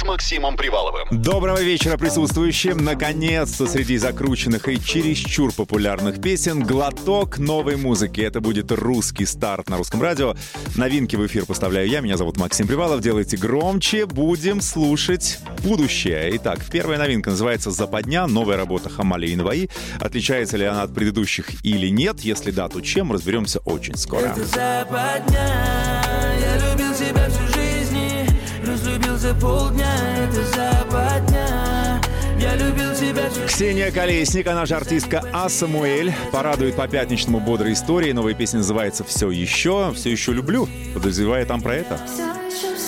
С Максимом Приваловым. Доброго вечера присутствующим. Наконец-то среди закрученных и чересчур популярных песен глоток новой музыки. Это будет русский старт на русском радио. Новинки в эфир поставляю я. Меня зовут Максим Привалов. Делайте громче. Будем слушать будущее. Итак, первая новинка называется «Западня». Новая работа Хамали Инваи. Отличается ли она от предыдущих или нет? Если да, то чем? Разберемся очень скоро. Это западня, я любил тебя всю разлюбился полдня, это западня, я любил тебя. Ксения Колесник, она же артистка А. Самуэль, порадует по пятничному бодрой истории. Новая песня называется «Все еще», «Все еще люблю», подозревая там про это. Все еще,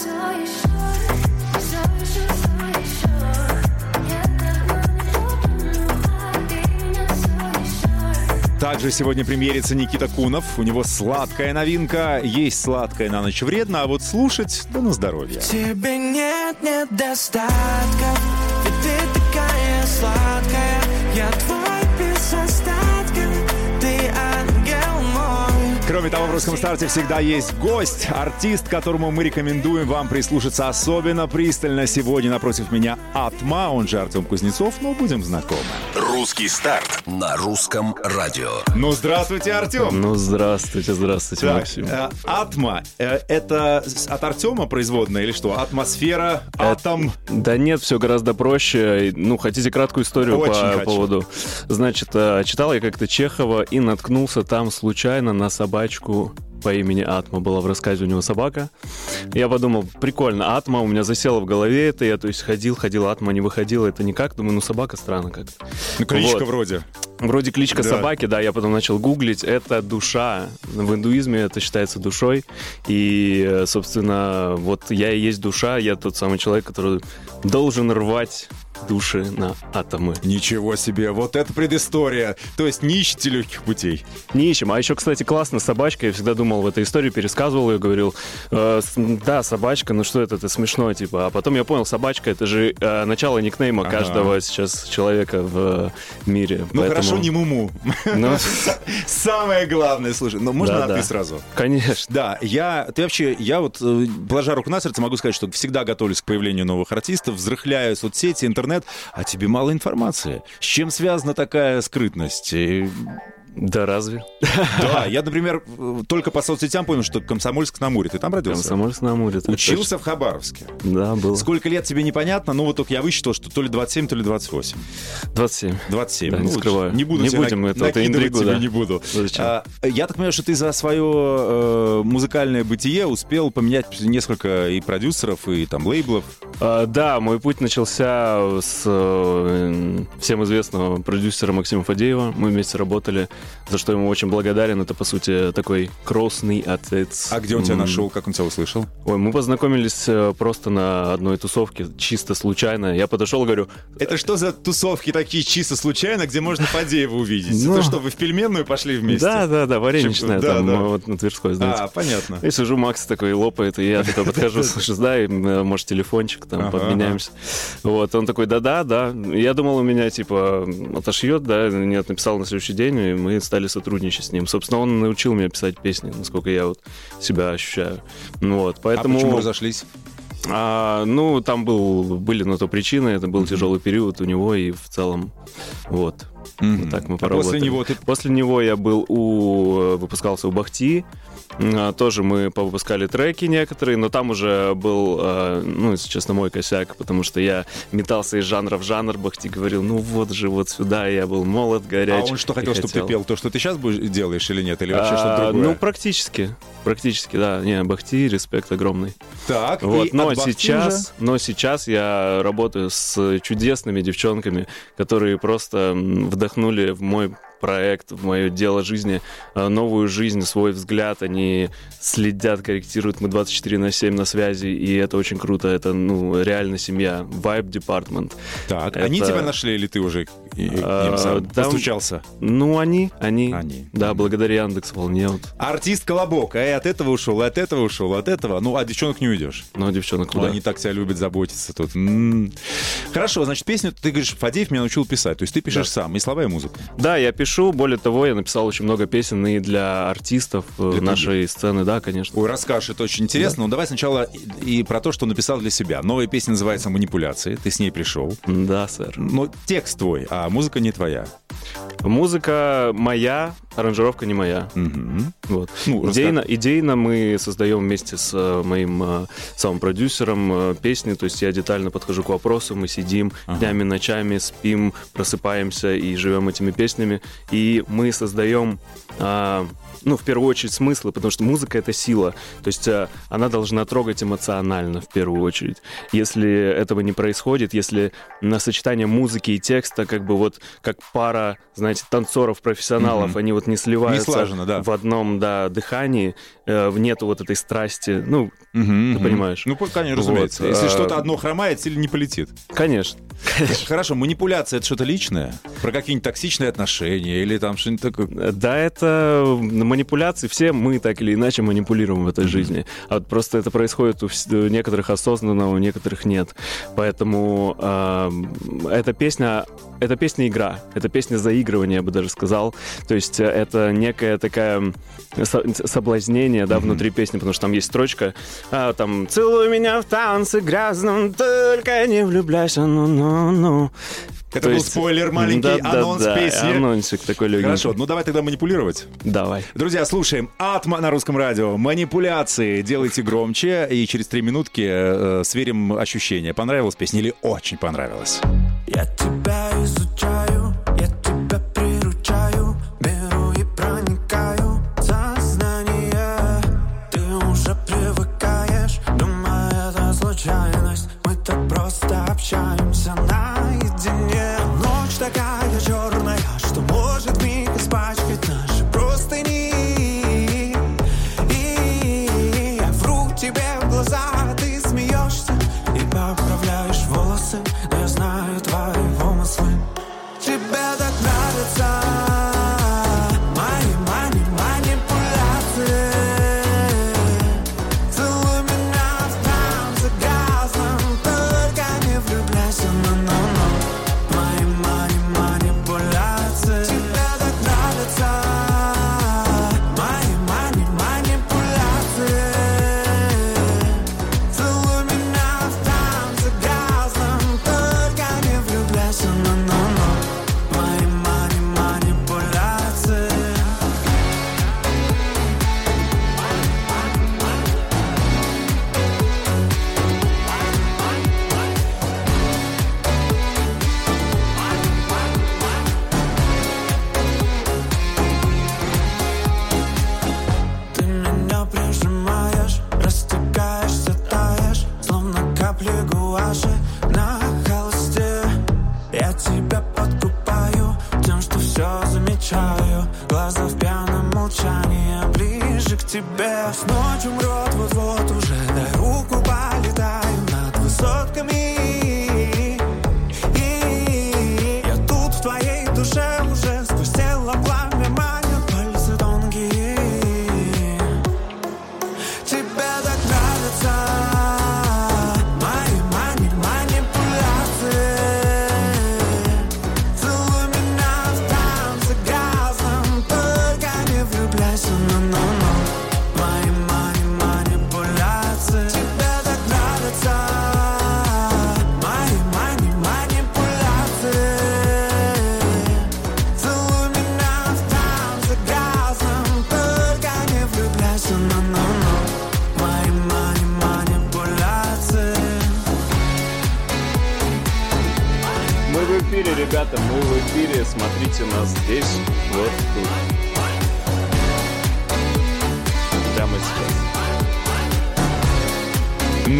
Также сегодня премьерится Никита Кунов. У него сладкая новинка. Есть сладкое на ночь вредно, а вот слушать, да на здоровье. Тебе нет недостатков, ведь ты такая сладкая, я твой Кроме того, в русском старте всегда есть гость, артист, которому мы рекомендуем вам прислушаться особенно пристально. Сегодня напротив меня Атма, он же Артем Кузнецов, но будем знакомы. Русский старт на русском радио. Ну, здравствуйте, Артем! Ну, здравствуйте, здравствуйте, Так, Максим. э, Атма, э, это от Артема производная или что? Атмосфера, атом. Да нет, все гораздо проще. Ну, хотите краткую историю Очень по хочу. поводу? Значит, э, читал я как-то Чехова и наткнулся там случайно на собачку по имени Атма. Была в рассказе у него собака. Я подумал, прикольно, Атма у меня засела в голове это. Я, то есть, ходил, ходил, Атма не выходила. Это никак. Думаю, ну, собака странно как-то. Ну, кличка Вот. вроде. Вроде кличка Да. собаки, да, я потом начал гуглить. Это душа. В индуизме это считается душой. И, собственно, вот я и есть душа, я тот самый человек, который должен рвать души на атомы. Ничего себе, вот это предыстория. То есть не ищите легких путей. Не ищем. А еще, кстати, классно собачка. Я всегда думал в этой истории, пересказывал ее, говорил, «Э, да, собачка, ну что это, это смешно, типа. А потом я понял, собачка это же э, начало никнейма Ага. каждого сейчас человека в э, мире. Ну Поэтому- хорошо, не муму. Ну, Самое главное, слушай, ну можно Да, да. сразу? конечно. Да, я, ты вообще, я вот, э, положа руку на сердце, могу сказать, что всегда готовлюсь к появлению новых артистов, взрыхляю соцсети, интернет, а тебе мало информации. С чем связана такая скрытность? Да разве? Да, я, например, только по соцсетям понял, что Комсомольск на Амуре. Ты там родился? Комсомольск на Амуре. так Учился в Хабаровске. точно. Да, был. Сколько лет тебе непонятно, ну вот только я высчитал, что то ли 27, то ли 28. 27. 27. Да, Ну, не скрываю. Не буду Не будем на- это- это интригу, тебе да. не буду. Зачем? А, я так понимаю, что ты за свое э, музыкальное бытие успел поменять несколько и продюсеров, и там лейблов. А, да, мой путь начался с э, всем известного продюсера Максима Фадеева. Мы вместе работали, за что ему очень благодарен. Это, по сути, такой крестный отец. А где он тебя нашел, как он тебя услышал? Ой, мы познакомились э, просто на одной тусовке, чисто случайно. Я подошел, говорю, Это что за тусовки такие чисто случайно, где можно Фадеева увидеть? Ну. Это что, вы в пельменную пошли вместе? да, да, да, вареничная, Да, там, да. э, вот на Тверской, знаете. А, понятно. И сижу, Макс такой лопает, и я такой подхожу, слушай, дай, э, может, телефончик, там, подменяемся. Вот, он такой, да-да, да. Я думал, у меня, типа, отошьет, да, нет, написал на следующий день, и мы стали сотрудничать с ним. Собственно, он научил меня писать песни, насколько я вот себя ощущаю. Ну Вот, поэтому... А почему разошлись? А, ну, там был, были на то причины, это был тяжелый период у него, и в целом, вот. Вот так мы А поработали. после него ты... После него я был у... э, выпускался у Бахти. А, Тоже мы повыпускали треки некоторые, но там уже был, э, ну, если честно, мой косяк, потому что я метался из жанра в жанр. Бахти говорил, ну вот же, вот сюда. Я был молод, А горяч. он что и хотел, чтобы ты пел? То, что ты сейчас делаешь или нет? Или вообще А, что-то другое? Ну, практически. Практически, да. Не, Бахти, респект огромный. так, Вот, но сейчас, но сейчас я работаю с чудесными девчонками, которые просто вдохнули в мой проект, в мое дело жизни, э, новую жизнь, свой взгляд. Они следят, корректируют. Мы 24 на 7 на связи, и это очень круто. Это, ну, реально семья. Vibe Department. Так, Это- они тебя нашли или ты уже А, сам там- постучался? Ну, они, они. Они. Да, благодаря Яндекс Волне. Вот. Артист Колобок, и от этого ушел, и от этого ушел, от этого. Ну, а девчонок не уйдешь. Ну, а девчонок Ну, куда? Они так себя любят заботиться тут. Хорошо, значит, песню ты говоришь, Фадеев меня научил писать. То есть ты пишешь сам, и слова, и музыку. Да, я пишу. Более того, я написал очень много песен и для артистов э, Для нашей сцены. Да, конечно. Ой, расскажешь, это очень интересно. Но давай сначала и, про то, что написал для себя. Новая песня называется «Манипуляции». Ты с ней пришел. Да, сэр. Но текст твой, а музыка не твоя. Музыка моя, аранжировка не моя. Мгм. Вот. Ну, идейно, идейно мы создаем вместе с э, моим э, самым продюсером песни, то есть я детально подхожу к вопросу, мы сидим днями, ночами, спим, просыпаемся и живем этими песнями, и мы создаем а, ну, в первую очередь, смыслы, потому что музыка — это сила. То есть э, она должна трогать эмоционально, в первую очередь. Если этого не происходит, если на сочетание музыки и текста, как бы вот как пара, знаете, танцоров-профессионалов, Мгм. они вот не сливаются слаженно, да. в одном, да, дыхании, э, нету вот этой страсти. Ну, Мгм, Ты понимаешь. Ну, конечно, Вот, разумеется. Если а- что-то одно хромает, сильно не полетит. конечно. Хорошо, манипуляция — это что-то личное? Про какие-нибудь токсичные отношения или там что-нибудь такое? Да, это манипуляции. Все мы так или иначе манипулируем в этой жизни. А вот просто это происходит у, некоторых осознанно, у некоторых нет. Поэтому эм, эта песня, эта песня игра, это песня заигрывания, я бы даже сказал. То есть э, это некая такая соблазнение, да, внутри песни, потому что там есть строчка, а, там «Целуй меня в танце грязном, только не влюбляйся, ну-ну-ну». Это был спойлер, маленький анонс песни. Анонсик такой легенький. Хорошо, ну давай тогда манипулировать. Давай. Друзья, слушаем Атма на русском радио. Манипуляции. Делайте громче. И через три минутки э, сверим ощущения. Понравилась песня или очень понравилась? Я тебя изучаю, Смотрите нас здесь, вот тут.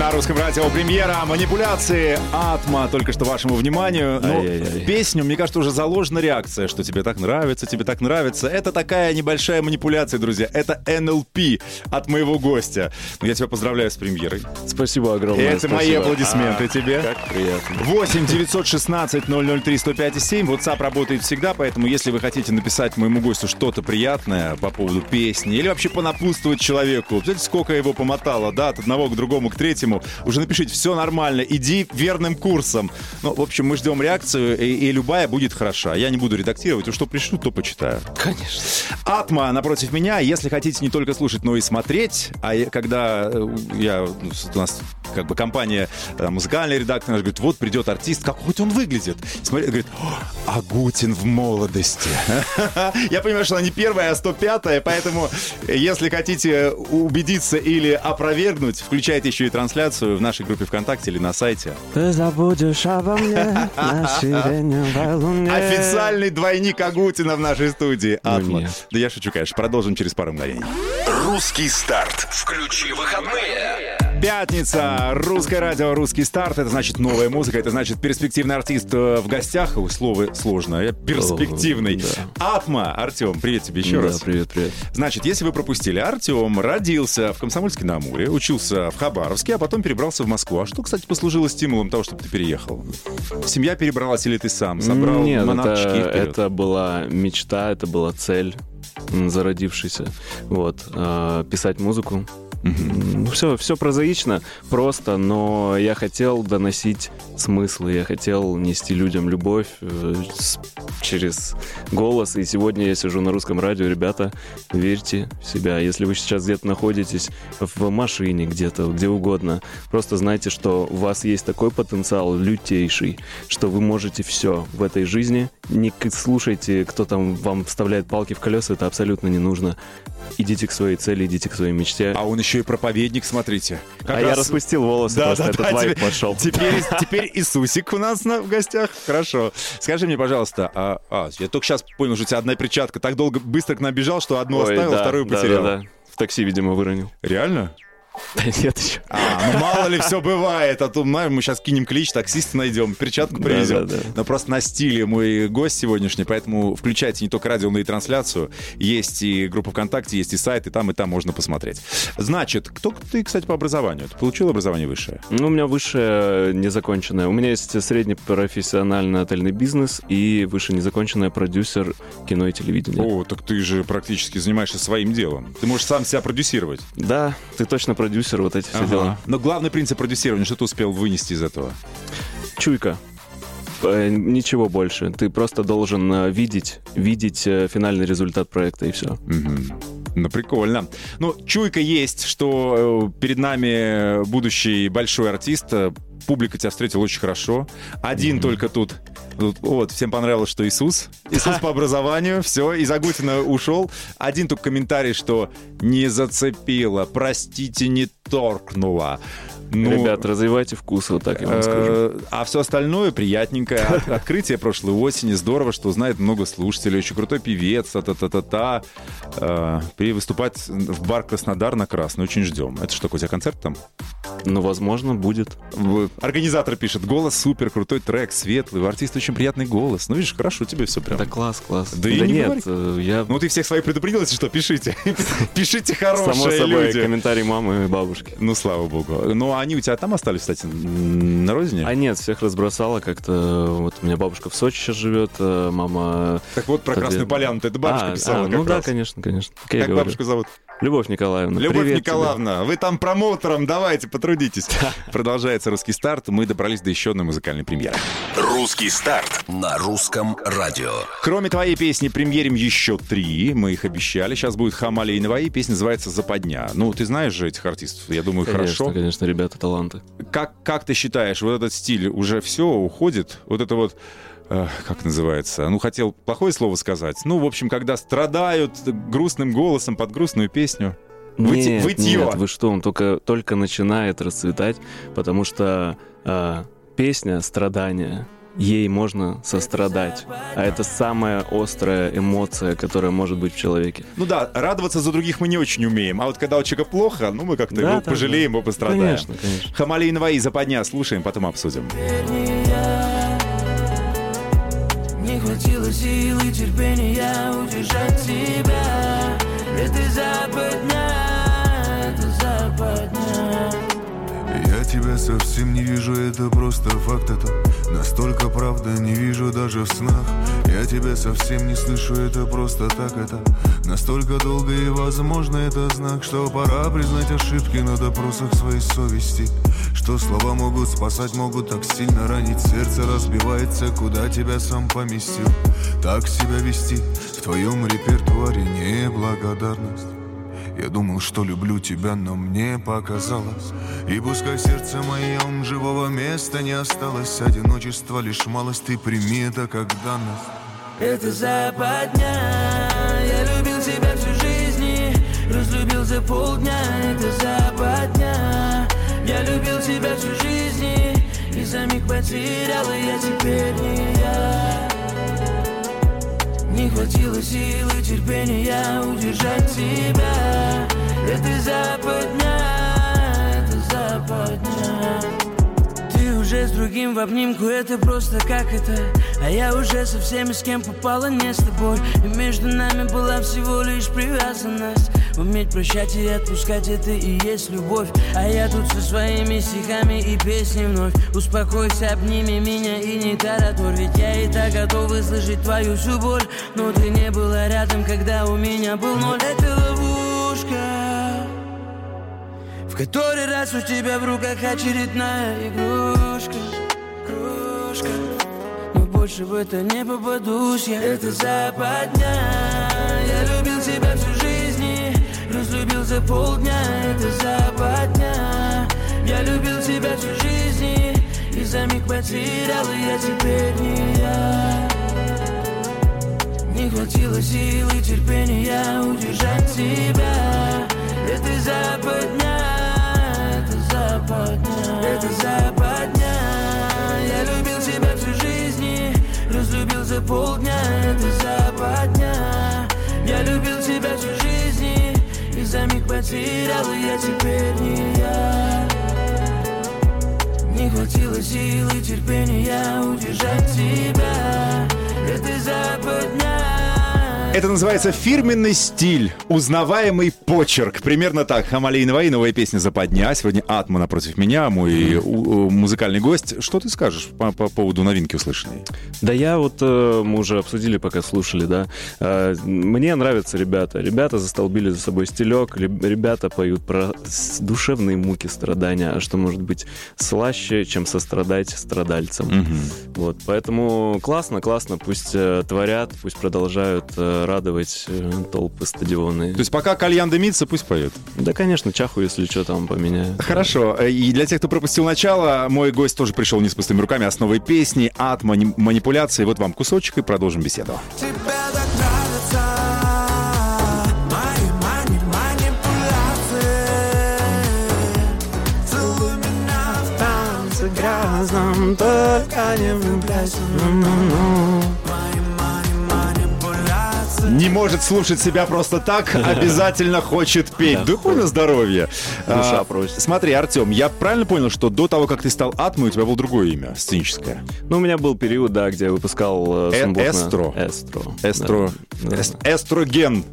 На русском радио премьера манипуляции Атма только что вашему вниманию. Ну, в песню, мне кажется, уже заложена реакция, что тебе так нравится, тебе так нравится. Это такая небольшая манипуляция, друзья. Это НЛП от моего гостя. Я тебя поздравляю с премьерой. Спасибо огромное. Это мои спасибо. аплодисменты А, тебе. Как приятно. 8 916 003 105 7. WhatsApp работает всегда, поэтому если вы хотите написать моему гостю что-то приятное по поводу песни или вообще понапутствовать человеку, знаете, сколько его помотало, да, от одного к другому, к третьему, уже напишите, все нормально, иди верным курсом. Ну, в общем, мы ждем реакцию, и, и любая будет хороша. Я не буду редактировать, уж что пришлю, то почитаю. Конечно. Атма напротив меня. Если хотите не только слушать, но и смотреть, а я- когда э, я у нас как бы компания э, музыкальный редактор говорит, вот придет артист, как хоть он выглядит. Смотри, говорит, «О, Агутин в молодости. Я понимаю, что она не первая, а 105-я, поэтому если хотите убедиться или опровергнуть, включайте еще и трансляцию в нашей группе ВКонтакте или на сайте. Ты забудешь обо мне на сиреневой луне. Официальный двойник Агутина в нашей студии. Ну, Атма. Да я шучу, конечно. Продолжим через пару мгновений. Русский старт. Включи выходные. Пятница, русское радио, русский старт. Это значит новая музыка, это значит перспективный артист э, в гостях. Ой, слово сложное. Перспективный. О, Атма. Артем, привет тебе еще Да, раз. привет, привет. Значит, если вы пропустили, Артем родился в Комсомольске на Амуре, учился в Хабаровске, а потом перебрался в Москву. А что, кстати, послужило стимулом того, чтобы ты переехал? Семья перебралась или ты сам собрал Нет, манаточки это, это была мечта, это была цель м, зародившаяся. Вот. а, писать музыку. Ну, все, все прозаично, просто, но я хотел доносить смыслы, я хотел нести людям любовь э, через голос. И сегодня я сижу на русском радио. Ребята, верьте в себя. Если вы сейчас где-то находитесь в машине, где-то, где угодно, просто знайте, что у вас есть такой потенциал лютейший, что вы можете все в этой жизни. Не слушайте, кто там вам вставляет палки в колеса, это абсолютно не нужно. Идите к своей цели, идите к своей мечте. А он еще и проповедник, смотрите. Как а я раз- распустил волосы, Да, просто да, этот да, вайп тебе- пошел. Теперь, теперь Иисусик у нас на, в гостях. Хорошо. Скажи мне, пожалуйста, а, а, я только сейчас понял, что у тебя одна перчатка так долго быстро к нам бежал, что одну Ой, оставил, да, вторую да, потерял. да, да. В такси, видимо, выронил. Реально? Да нет еще. А, ну мало ли все бывает. А то, мы сейчас кинем клич, таксиста найдем, перчатку Да, привезем. да, да. Но просто на стиле мой гость сегодняшний, поэтому включайте не только радио, но и трансляцию. Есть и группа ВКонтакте, есть и сайт, и там, и там можно посмотреть. Значит, кто ты, кстати, по образованию? Ты получил образование высшее? Ну, у меня высшее незаконченное. У меня есть средний профессиональный отельный бизнес и выше незаконченное продюсер кино и телевидения. О, так ты же практически занимаешься своим делом. Ты можешь сам себя продюсировать. Да, ты точно продюсер, вот эти все Ага. дела. Но главный принцип продюсирования, что ты успел вынести из этого? Чуйка. Э, Ничего больше. Ты просто должен э, видеть, видеть э, финальный результат проекта и все. Мгм. Ну, прикольно. Ну, чуйка есть, что перед нами будущий большой артист. Публика тебя встретила очень хорошо. Один только тут. Вот, всем понравилось, что Иисус. Иисус по образованию. Все, из Агутина ушел. Один только комментарий, что не зацепило, простите, не торкнуло. Ну, Ребят, развивайте вкус, вот так я вам скажу. Э, А все остальное приятненькое. От- Открытие прошлой осени. Здорово, что знает много слушателей. Очень крутой певец. Та-та-та-та-та. Э, При выступать в бар Краснодар на Красный. Очень ждем. Это что, у тебя концерт там? Ну, возможно, будет. Организатор пишет. Голос супер, крутой трек, светлый. У артиста очень приятный голос. Ну, видишь, хорошо тебе все прям. Да класс, класс. Да и не нет, говори. э, я... Ну, ты всех своих предупредил, если что, пишите. Пишите Само хорошие собой, люди. комментарий мамы и бабушки. Ну, слава богу. Ну, а они у тебя там остались, кстати, на родине? А нет, всех разбросала как-то. Вот у меня бабушка в Сочи сейчас живет, э, мама... Так вот, про Красную Поляну. Это бабушка А, писала а, Ну да, конечно, конечно. Как, бабушку зовут? Любовь Николаевна. Любовь привет тебе. Николаевна, вы там промоутером, давайте, потрудитесь. Продолжается русский старт, мы добрались до еще одной музыкальной премьеры. Русский старт на русском радио. Кроме твоей песни, премьерим еще три, мы их обещали. Сейчас будет Хамали и Наваи, песня называется «Западня». Ну, ты знаешь же этих артистов, я думаю, Конечно, хорошо. конечно, ребята таланты. Как, как ты считаешь, вот этот стиль уже все уходит? Вот это вот э, как называется? Ну, хотел плохое слово сказать. Ну, в общем, когда страдают грустным голосом под грустную песню. Выти- нет, вытье. нет, вы что, он только, только начинает расцветать, потому что а, песня «Страдания» ей можно сострадать. А это самая острая эмоция, которая может быть в человеке. Ну да, радоваться за других мы не очень умеем. А вот когда у человека плохо, ну мы как-то Да, его пожалеем, да. его пострадаем. Конечно, конечно. Хамали Инваи, западня, слушаем, потом обсудим. Не хватило силы, терпения удержать тебя Это западня, это западня. Я тебя совсем не вижу, это просто факт Это настолько правда, не вижу даже в снах Я тебя совсем не слышу, это просто так Это настолько долго и возможно это знак Что пора признать ошибки на допросах своей совести. Что слова могут спасать, могут так сильно ранить Сердце разбивается, куда тебя сам поместил. Так себя вести в твоем репертуаре неблагодарность. Я думал, что люблю тебя, но мне показалось. И пускай сердце моем живого места не осталось Одиночество лишь малость, ты прими это как данность Это западня. Я любил тебя всю жизнь и Разлюбил за полдня. Это западня. Я любил тебя всю жизнь и И за миг потерял, и я теперь не я. Не хватило силы, терпения удержать тебя. Это западня, это западня. Ты уже с другим в обнимку, это просто как это А я уже со всеми, с кем попала, не с тобой. И между нами была всего лишь привязанность. Уметь прощать и отпускать, это и есть любовь. А я тут со своими стихами и песней вновь. Успокойся, обними меня и не тараторь. Ведь я и так готов выслушать твою всю боль. Но ты не была рядом, когда у меня был ноль. Это ловушка в который раз у тебя в руках очередная Игрушка больше в это не попадусь я Это западня. Я любил тебя всю жизнь и Разлюбил за полдня. Это западня. Я любил тебя всю жизнь и за миг потерял, и я теперь не я. Не хватило силы, терпения удержать тебя. Это западня, за полдня Это западня. Я любил тебя всю жизнь И за миг потерял, и я теперь не я. Не хватило силы, терпения удержать Это называется фирменный стиль, узнаваемый почерк. Примерно так. Хамали Инваи, новая песня «Западня». Сегодня Атма напротив меня, мой у- у- музыкальный гость. Что ты скажешь по, по поводу новинки услышанной? Да я вот, э, мы уже обсудили, пока слушали, да. Э, Мне нравятся ребята. Ребята застолбили за собой стилек, ребята поют про душевные муки страдания, а что может быть слаще, чем сострадать страдальцам. Вот, поэтому классно, классно, пусть э, творят, пусть продолжают э, радовать э, толпы стадионы. То есть пока кальян дымится, пусть поет. Да, конечно, чаху, если что, там поменяю. Хорошо. Э, И для тех, кто пропустил начало, мой гость тоже пришел не с пустыми руками, а с новой песней от мани- манипуляции. Вот вам кусочек и продолжим беседу. Так грязном, только не влюбляйся Не может слушать себя просто так, обязательно хочет петь. Духовное здоровье. Душа А, просит. Смотри, Артем, я правильно понял, что до того, как ты стал Атмой, у тебя было другое имя, сценическое? Ну, у меня был период, да, где я выпускал... э, Э- эстро. Эстро. Эстро... Да. эс- Эстроген.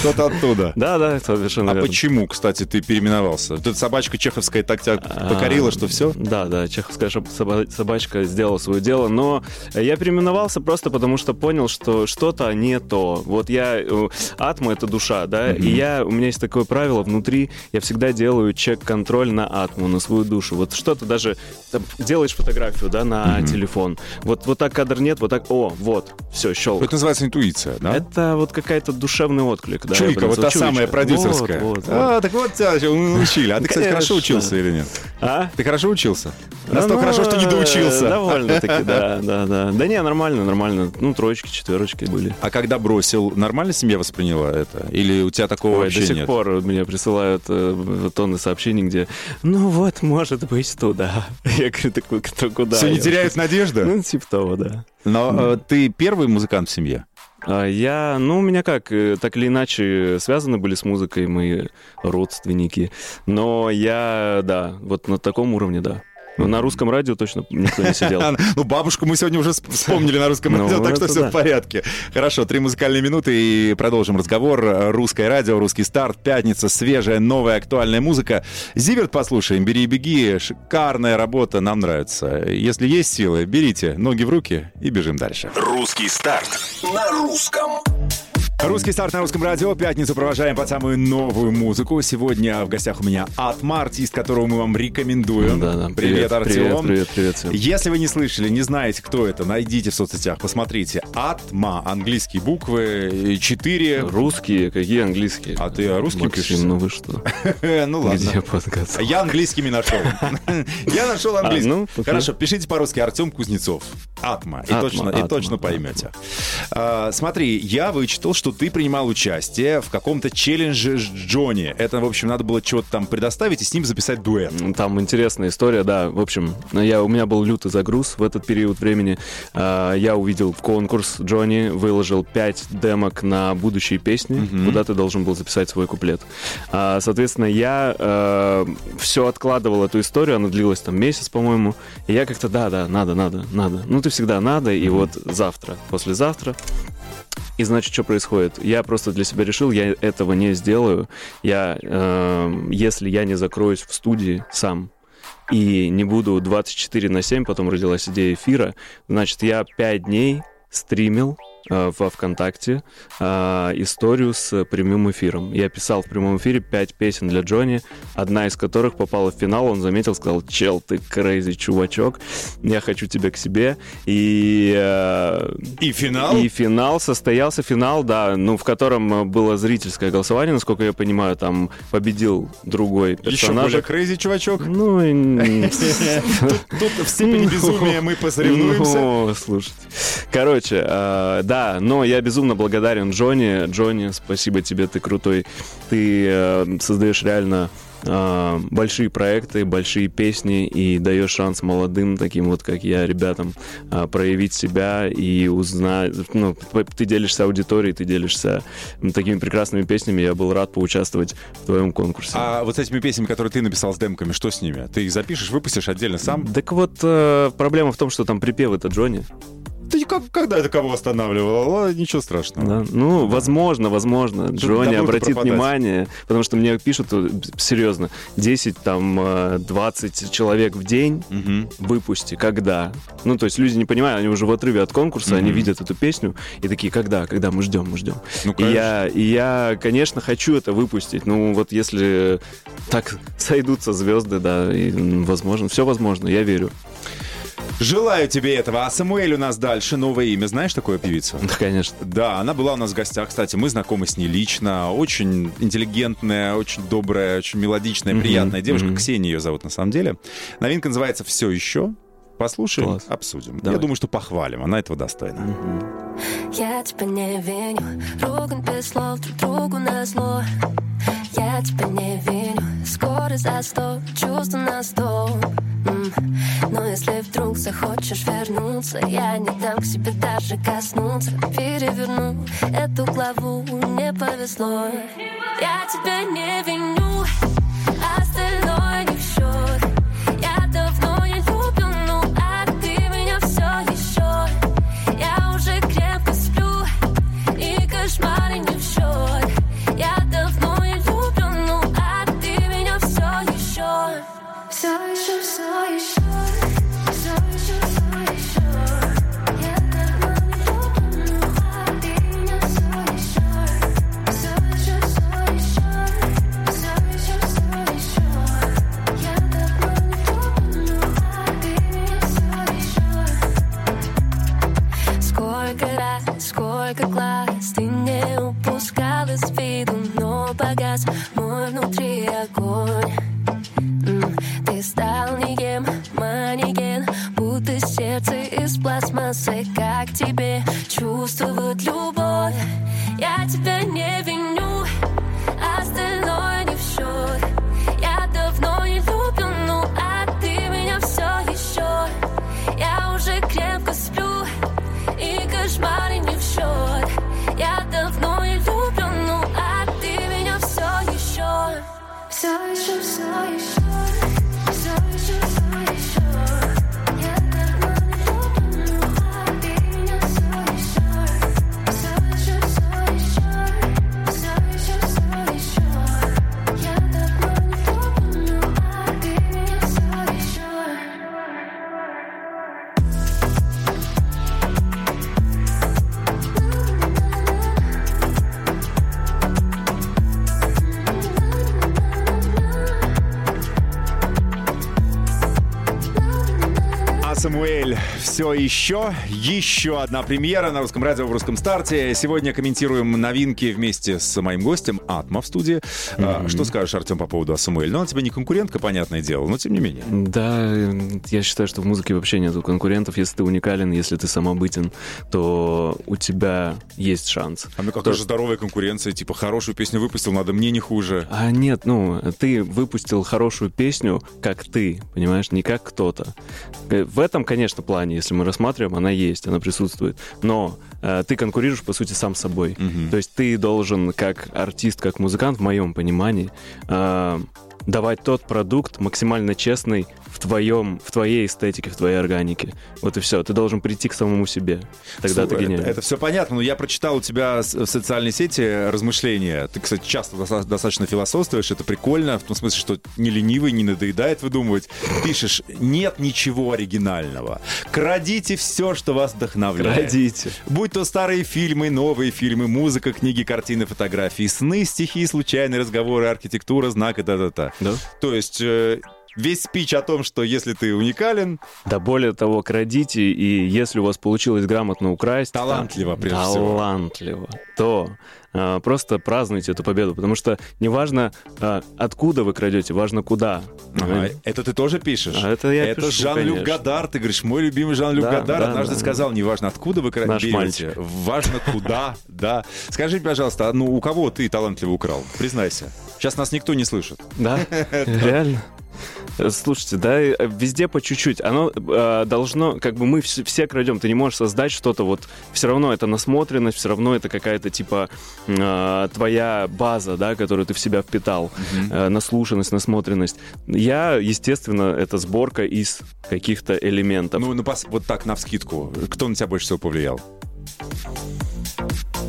Что-то оттуда. Да, да, это совершенно А верно. почему, кстати, ты переименовался? Тут собачка чеховская так тебя покорила, А, что все? Да, да, чеховская собачка сделала свое дело, но я переименовался просто потому, что понял, что что-то не то. Вот я... э, Атма — это душа, да, и я... У меня есть такое правило внутри, я всегда делаю чек-контроль на атму, на свою душу. Вот что-то даже... там, делаешь фотографию, да, на телефон. Вот, вот так кадр нет, вот так... О, вот, все, щелк. Это называется интуиция, да? Это вот какая-то душевный отклик. Да, Чуйка, вот та слышу, самая чуйка. продюсерская. Вот, вот, вот. А, так вот тебя научили. А ты, кстати, хорошо учился или нет? А? Ты хорошо учился? Настолько ну, хорошо, что не доучился. Довольно-таки, да, да, да. Да не, нормально, нормально. Ну, троечки, четверочки были. А когда бросил, нормально семья восприняла это? Или у тебя такого Ой, вообще до сих нет? пор мне присылают э, тонны сообщений, где, ну вот, может быть, туда. Я говорю, так кто куда? Все не теряют надежды? Ну, типа того, да. Но э, ты первый музыкант в семье? А Я, ну, у меня как, э, так или иначе связаны были с музыкой мои родственники, но я, да, вот на таком уровне, да. Но на русском радио точно никто не сидел. А, Ну, бабушку мы сегодня уже сп- вспомнили на русском Ну, радио, так что все в порядке. Хорошо, три музыкальные минуты и продолжим разговор. Русское радио, русский старт, пятница, свежая, новая, актуальная музыка. Зиверт послушаем, бери и беги. Шикарная работа, нам нравится. Если есть силы, берите ноги в руки и бежим дальше. Русский старт на русском. Русский старт на русском радио. Пятницу провожаем под самую новую музыку. Сегодня в гостях у меня Атма, артист, которого мы вам рекомендуем. Да, да. Привет, Артем. Привет, привет, привет всем. Если вы не слышали, не знаете, кто это, найдите в соцсетях, посмотрите. Атма, английские буквы, 4. Русские, какие английские? А ты русским Максим, пишешь? ну вы что? Ну Где ладно. подготовка? Я английскими нашел. Я нашел английский. А, ну, окей. Хорошо, пишите по-русски Артем Кузнецов. Атма. И точно, поймете. А, Смотри, я вычитал, что ты принимал участие в каком-то челлендже с Джонни. Это, в общем, надо было что-то там предоставить и с ним записать дуэт. Там интересная история, да. В общем, я, у меня был лютый загруз в этот период времени. А, Я увидел конкурс Джонни, выложил 5 демок на будущие песни, куда ты должен был записать свой куплет. А, Соответственно, я все откладывал эту историю, она длилась там месяц, по-моему. И я как-то, да, да, надо, надо, надо. Ну, ты всегда надо, и вот завтра, послезавтра и значит, что происходит? Я просто для себя решил, я этого не сделаю. Я, э, если я не закроюсь в студии сам и не буду 24 на 7, потом родилась идея эфира, значит, я 5 дней стримил во ВКонтакте э, историю с прямым эфиром. Я писал в прямом эфире 5 песен для Джонни, одна из которых попала в финал, он заметил, сказал, чел, ты crazy чувачок, я хочу тебя к себе. И э, И финал? и финал состоялся, финал, да, ну, в котором э, было зрительское голосование, насколько я понимаю, там победил другой Еще персонаж. более crazy, чувачок. Ну, Тут в степени безумия мы посоревнуемся. Ну, слушайте. Короче, э, да, но я безумно благодарен Джонни. Джонни, спасибо тебе, ты крутой. Ты э, создаешь реально э, большие проекты, большие песни и даешь шанс молодым, таким вот, как я, ребятам, э, проявить себя и узнать. Ну, ты делишься аудиторией, ты делишься такими прекрасными песнями. Я был рад поучаствовать в твоем конкурсе. А вот с этими песнями, которые ты написал с демками, что с ними? Ты их запишешь, выпустишь отдельно сам? Так вот, э, проблема в том, что там припев это Джонни. Ты как- когда это кого останавливал? О, Ничего страшного. Да. Ну, возможно, возможно. Джонни добру-то обратит пропадать. внимание, потому что мне пишут, э, серьезно, 10, там, э, 20 человек в день Мгм. выпусти, когда? Ну, то есть люди не понимают, они уже в отрыве от конкурса, они Мгм. видят эту песню и такие, когда, когда, мы ждем, мы ждем. Ну, И конечно. я, и я, конечно, хочу это выпустить. Ну, вот если так сойдутся звезды, да, и, возможно, все возможно, я верю. Желаю тебе этого. А Самуэль у нас дальше. Новое имя. Знаешь такую певицу? Да, конечно. Да, она была у нас в гостях, кстати, мы знакомы с ней лично. Очень интеллигентная, очень добрая, очень мелодичная, Мгм, приятная девушка. мгм. Kсения ее зовут на самом деле. Новинка называется «Все еще». Послушаем, Класс. обсудим. Я Давай. думаю, что похвалим. Она этого достойна. Я тебя не виню, ругань без слов друг другу на зло. Я тебя не виню, скоро за сто, чувства на сто. Но если вдруг захочешь вернуться, я не дам к себе даже коснуться. Переверну эту главу, не повезло. Я тебя не виню, остальное like a glass Самуэль, все еще, еще одна премьера на русском радио в русском старте. Сегодня комментируем новинки вместе с моим гостем Атма в студии. А, что скажешь, Артем, по поводу Самуэль? Ну, он тебе не конкурентка, понятное дело, но тем не менее. Да, э, я считаю, что в музыке вообще нету конкурентов. Если ты уникален, если ты самобытен, то у тебя есть шанс. А ну какая же здоровая конкуренция, типа хорошую песню выпустил, надо мне не хуже. А нет, ну, ты выпустил хорошую песню, как ты, понимаешь, не как кто-то. Э, В этом, конечно, плане, если мы рассматриваем, она есть, она присутствует. Но э, ты конкурируешь, по сути, сам с собой. То есть ты должен, как артист, как музыкант, в моем понимании, э, давать тот продукт максимально честный в твоем, в твоей эстетике, в твоей органике. Вот и все. Ты должен прийти к самому себе. Тогда Слушай, ты гениальный. Это, все понятно, но я прочитал у тебя в социальной сети размышления. Ты, кстати, часто доста- достаточно философствуешь, это прикольно, в том смысле, что не ленивый, не надоедает выдумывать. Пишешь, нет ничего оригинального. Крадите все, что вас вдохновляет. Крадите. Будь то старые фильмы, новые фильмы, музыка, книги, картины, фотографии, сны, стихи, случайные разговоры, архитектура, знак и та-та-та. Да? То есть э, весь спич о том, что если ты уникален, Да более того, крадите, и если у вас получилось грамотно украсть... Талантливо, там, прежде всего. Талантливо. То просто празднуйте эту победу, потому что неважно, а, откуда вы крадете, важно куда. Ага, это ты тоже пишешь? А это я Это пишу, Жан-Люк. Гадар. Ты говоришь, мой любимый Жан-Люк Да, Гадар. да, Однажды да. сказал, неважно, откуда вы кра- Наш берете, важно куда, да. Скажи, пожалуйста, а ну у кого ты талантливо украл? Признайся. Сейчас нас никто не слышит. Да, реально. Слушайте, да, э, везде по чуть-чуть. Оно э, должно, как бы мы вс- все крадем. Ты не можешь создать что-то вот. Все равно это насмотренность, все равно это какая-то типа э, твоя база, да, которую ты в себя впитал, Э, наслушанность, насмотренность. Я, естественно, это сборка из каких-то элементов. Ну, ну вот так, навскидку. Кто на тебя больше всего повлиял?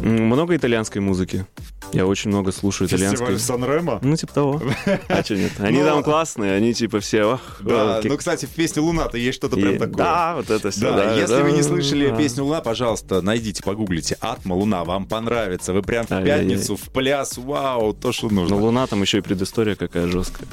Много итальянской музыки. Я очень много слушаю итальянской. Сан-Ремо? Ну, типа того. А что нет? Они Ну, там классные, они типа все... Да, ну, кстати, в песне «Луна»-то есть что-то прям такое. Да, вот это все. Да, если вы не слышали песню «Луна», пожалуйста, найдите, погуглите. «Атма Луна», вам понравится. Вы прям в пятницу, в пляс, вау, то, что нужно. Но Луна там еще и предыстория какая жесткая.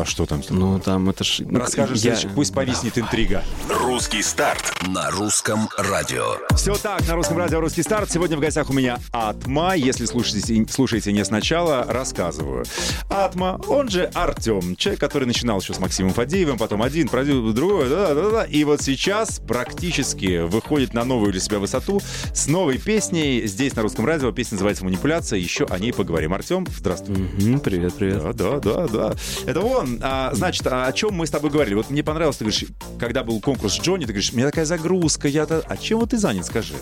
А что там? Ну, там это ж... ну, Расскажешь, я- пусть повиснет интрига. Русский старт на русском радио. Все так, на русском радио «Русский старт». Сегодня в гостях у меня Атма. Если слушаете, слушаете не сначала, рассказываю. Атма, он же Артем, человек, который начинал еще с Максимом Фадеевым, потом один, продюсер, другой, да, да, да. И вот сейчас практически выходит на новую для себя высоту с новой песней здесь на русском радио. Песня называется «Манипуляция». Еще о ней поговорим. Артем, здравствуй. Мгм, Привет, привет. Да, да, да, да. Это он. А, значит, а о чем мы с тобой говорили? Вот мне понравилось, ты говоришь, когда был конкурс Джонни, ты говоришь, у меня такая загрузка, я... то А чем вот ты занят, скажи?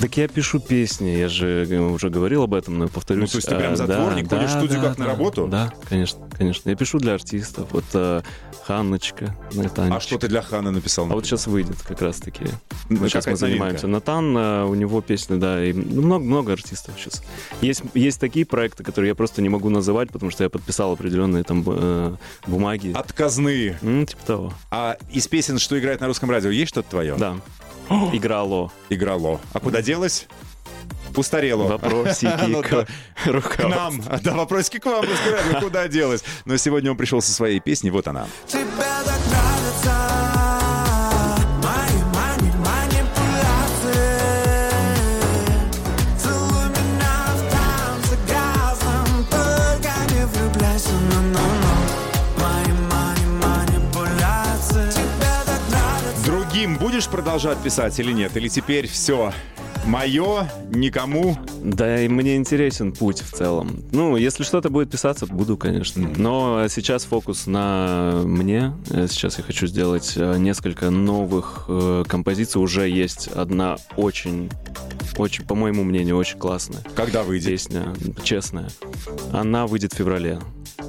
Так я пишу песни, я же э, уже говорил об этом, но повторюсь. Ну, то есть ты прям А, затворник, да, ходишь в да, студию да, как на да. работу? Да, конечно, конечно. Я пишу для артистов. Вот э, Ханночка, Натанечка. А что ты для Хана написал? А вот сейчас выйдет как раз-таки. Ну, Мы сейчас мы какая-то новинка. занимаемся. Натан, э, у него песни, да, и ну, много-много артистов сейчас. Есть, есть такие проекты, которые я просто не могу называть, потому что я подписал определенные там э, бумаги. Отказные. Ну, типа того. А из песен, что играет на русском радио, есть что-то твое? Да. Играло. Играло. А куда делось? Устарело. Вопросики Ну к да. К нам. Да, вопросики к вам. Куда делось? Но сегодня он пришел со своей песней. Вот она. Тебе продолжать писать или нет? Или теперь все мое, никому? Да, и мне интересен путь в целом. Ну, если что-то будет писаться, буду, конечно. Но сейчас фокус на мне. Э, Сейчас я хочу сделать э, несколько новых э, композиций. Уже есть одна очень, очень, по моему мнению, очень классная Когда выйдет? песня, честная. Она выйдет в феврале.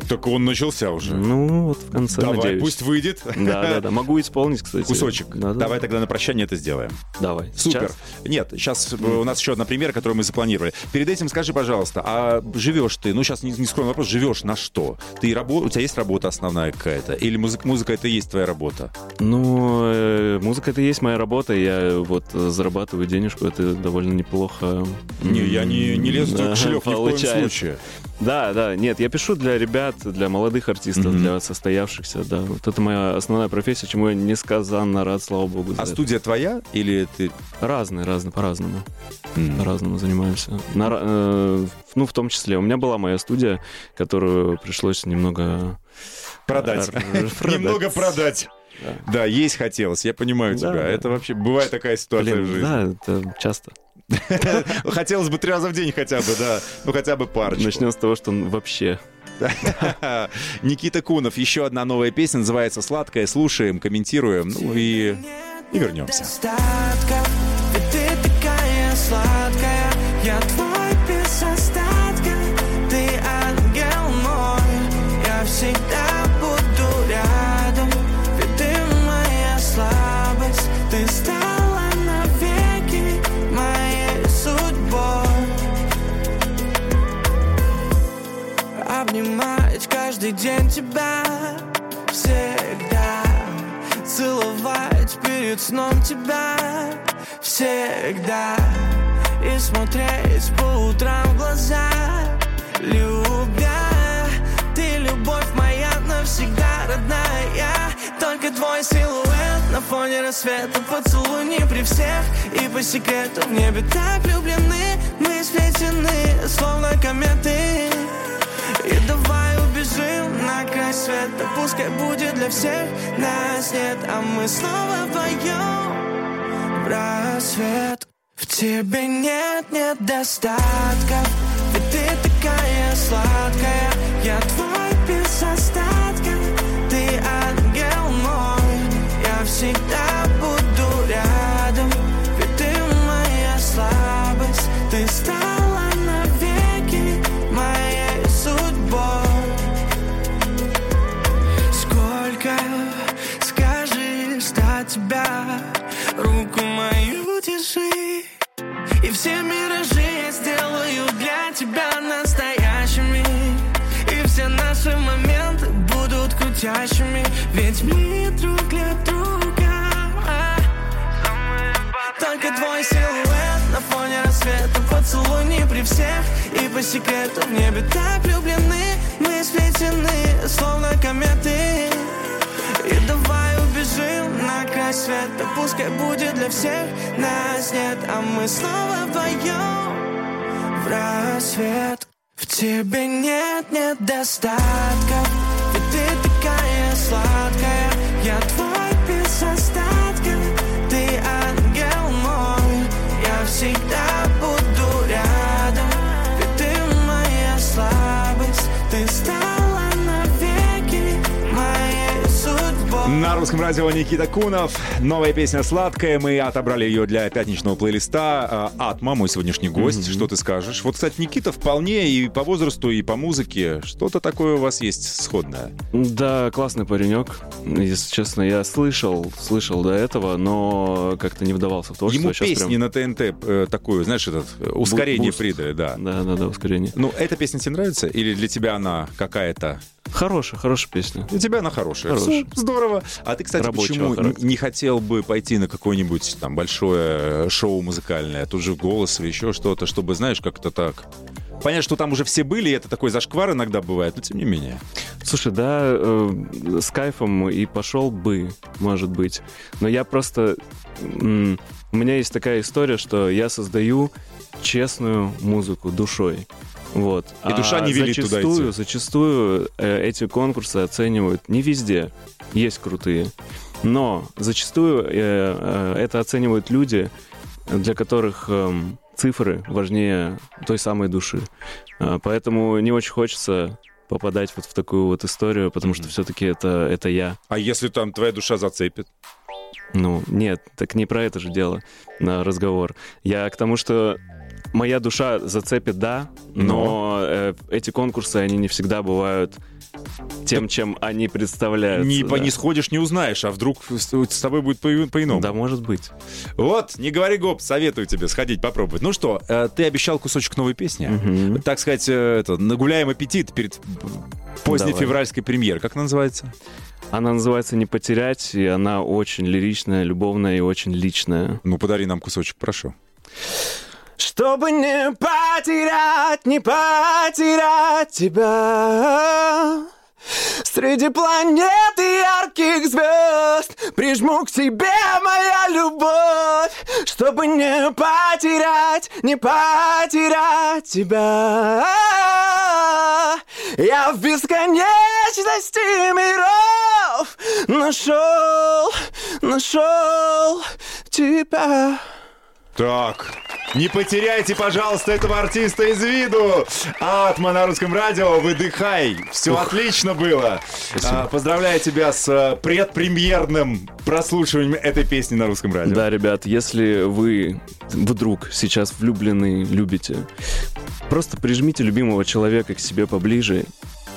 Так он начался уже. Ну, вот в конце, Давай, надеюсь. пусть выйдет. Да, да, да. Могу исполнить, кстати. Кусочек. Да, да. Давай тогда на прощание это сделаем. Давай. Супер. Сейчас? Нет, сейчас у нас еще одна премьера, которую мы запланировали. Перед этим скажи, пожалуйста, а живешь ты, ну сейчас не, не скромный вопрос, живешь на что? Ты рабо... У тебя есть работа основная какая-то? Или музыка, музыка это и есть твоя работа? Ну, э, музыка это и есть моя работа. Я вот э, зарабатываю денежку, это довольно неплохо. Не, я не, не лезу в шлеп ни в коем случае. Да, да, нет, я пишу для ребят, для молодых артистов, Мгм. для состоявшихся, да. Вот это моя основная профессия, чему я несказанно рад, слава богу. А это. студия твоя или ты... Разные, разные, по-разному. М. По-разному занимаемся. На э, ну, в том числе. У меня была моя студия, которую пришлось немного... Продать. Р- продать. Немного продать. Да. Да, есть хотелось, я понимаю Да, тебя. да. Это вообще бывает такая ситуация в Блин, жизни. да, это часто. Хотелось бы три раза в день хотя бы, да. Ну хотя бы парочку. Начнем с того, что вообще... Никита Кунов, еще одна новая песня, называется «Сладкая». Слушаем, комментируем, ну и, и вернемся. Сладкая Я твой тебя Всегда. И смотреть по утрам в глаза. Любя Ты любовь моя навсегда родная. Только твой силуэт на фоне рассвета. Поцелуй не при всех И по секрету. В небе так влюблены Мы сплетены, словно кометы. И давай убежим на край света. Пускай будет для всех нас нет. А мы снова вдвоем в рассвет. В тебе нет недостатков Ведь ты такая сладкая. Я твой без остатка все миражи я сделаю для тебя настоящими. И все наши моменты будут крутящими. Ведь мы друг для друга. Только твой силуэт на фоне рассвета. Поцелуй не при всех. И по секрету в небе так влюблены. Мы сплетены, словно кометы. И давай убежим на край света. Пускай будет для всех нас нет. А мы снова вдвоем в рассвет. В тебе нет недостатков Ведь ты такая сладкая. Я твой На русском радио Никита Кунов. Новая песня «Сладкая». Мы отобрали ее для пятничного плейлиста. Атма, мой сегодняшний гость. Что ты скажешь? Вот, кстати, Никита вполне и по возрасту, и по музыке. Что-то такое у вас есть сходное. Да, классный паренек. Если честно, я слышал, слышал до этого, но как-то не вдавался в творчество. Ему Сейчас песни прям- на ТНТ э, такое, знаешь, этот э, ускорение boost. придали, да. Да, да, да, ускорение. Ну, эта песня тебе нравится? Или для тебя она какая-то? Хорошая, хорошая песня. Для тебя она хорошая. Хорошая. Здорово. А ты, кстати, Рабочего почему характера. не хотел бы пойти на какое-нибудь там большое э, шоу музыкальное? Тут же голос или еще что-то, чтобы, знаешь, как-то так... Понятно, что там уже все были, и это такой зашквар иногда бывает, но тем не менее. Слушай, да, э, с кайфом и пошел бы, может быть. Но я просто... м, у меня есть такая история, что я создаю честную музыку душой. Вот. И душа не велит туда зачастую, идти. Зачастую э, эти конкурсы оценивают не везде. Есть крутые. Но зачастую э, э, это оценивают люди, для которых эм, цифры важнее той самой души. А, Поэтому не очень хочется попадать вот в такую вот историю, потому что все-таки это, это я. А если там твоя душа зацепит? Ну, нет, так не про это же дело на разговор. Я к тому, что моя душа зацепит, да, но э, эти конкурсы, они не всегда бывают тем, чем они представляются. Не, да. не сходишь, не узнаешь, а вдруг с, с тобой будет по- по-иному. Да, может быть. Вот, не говори гоп, советую тебе сходить, попробовать. Ну что, э, ты обещал кусочек новой песни. Мгм. Так сказать, э, это, нагуляем аппетит перед поздней Давай. февральской премьерой. Как она называется? Она называется «Не потерять», и она очень лиричная, любовная и очень личная. Ну, подари нам кусочек, прошу. Чтобы не потерять, не потерять тебя. Среди планет и ярких звезд Прижму к себе моя любовь. Чтобы не потерять, не потерять тебя. Я в бесконечности миров Нашел, нашел тебя. Так, не потеряйте, пожалуйста, этого артиста из виду. Атма на русском радио, выдыхай. Все отлично было. А, поздравляю тебя с а, предпремьерным прослушиванием этой песни на русском радио. Да, ребят, если вы вдруг сейчас влюблены, любите, просто прижмите любимого человека к себе поближе.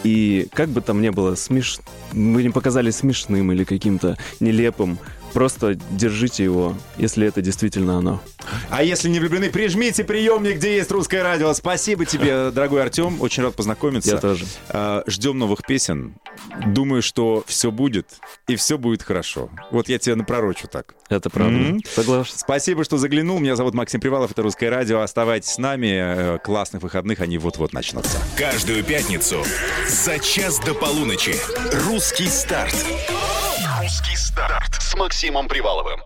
И как бы там ни было смеш... вы не показали смешным или каким-то нелепым, просто держите его, если это действительно оно. А если не влюблены, прижмите приемник, где есть русское радио. Спасибо тебе, дорогой Артем. Очень рад познакомиться. Я тоже. А, Ждем новых песен. Думаю, что все будет, и все будет хорошо. Вот я тебе напророчу так. Это правда. Мгм. Согласен. Спасибо, что заглянул. Меня зовут Максим Привалов, это «Русское радио». Оставайтесь с нами. Э, Классных выходных, они вот-вот начнутся. Каждую пятницу за час до полуночи. Русский старт. Старт с Максимом Приваловым.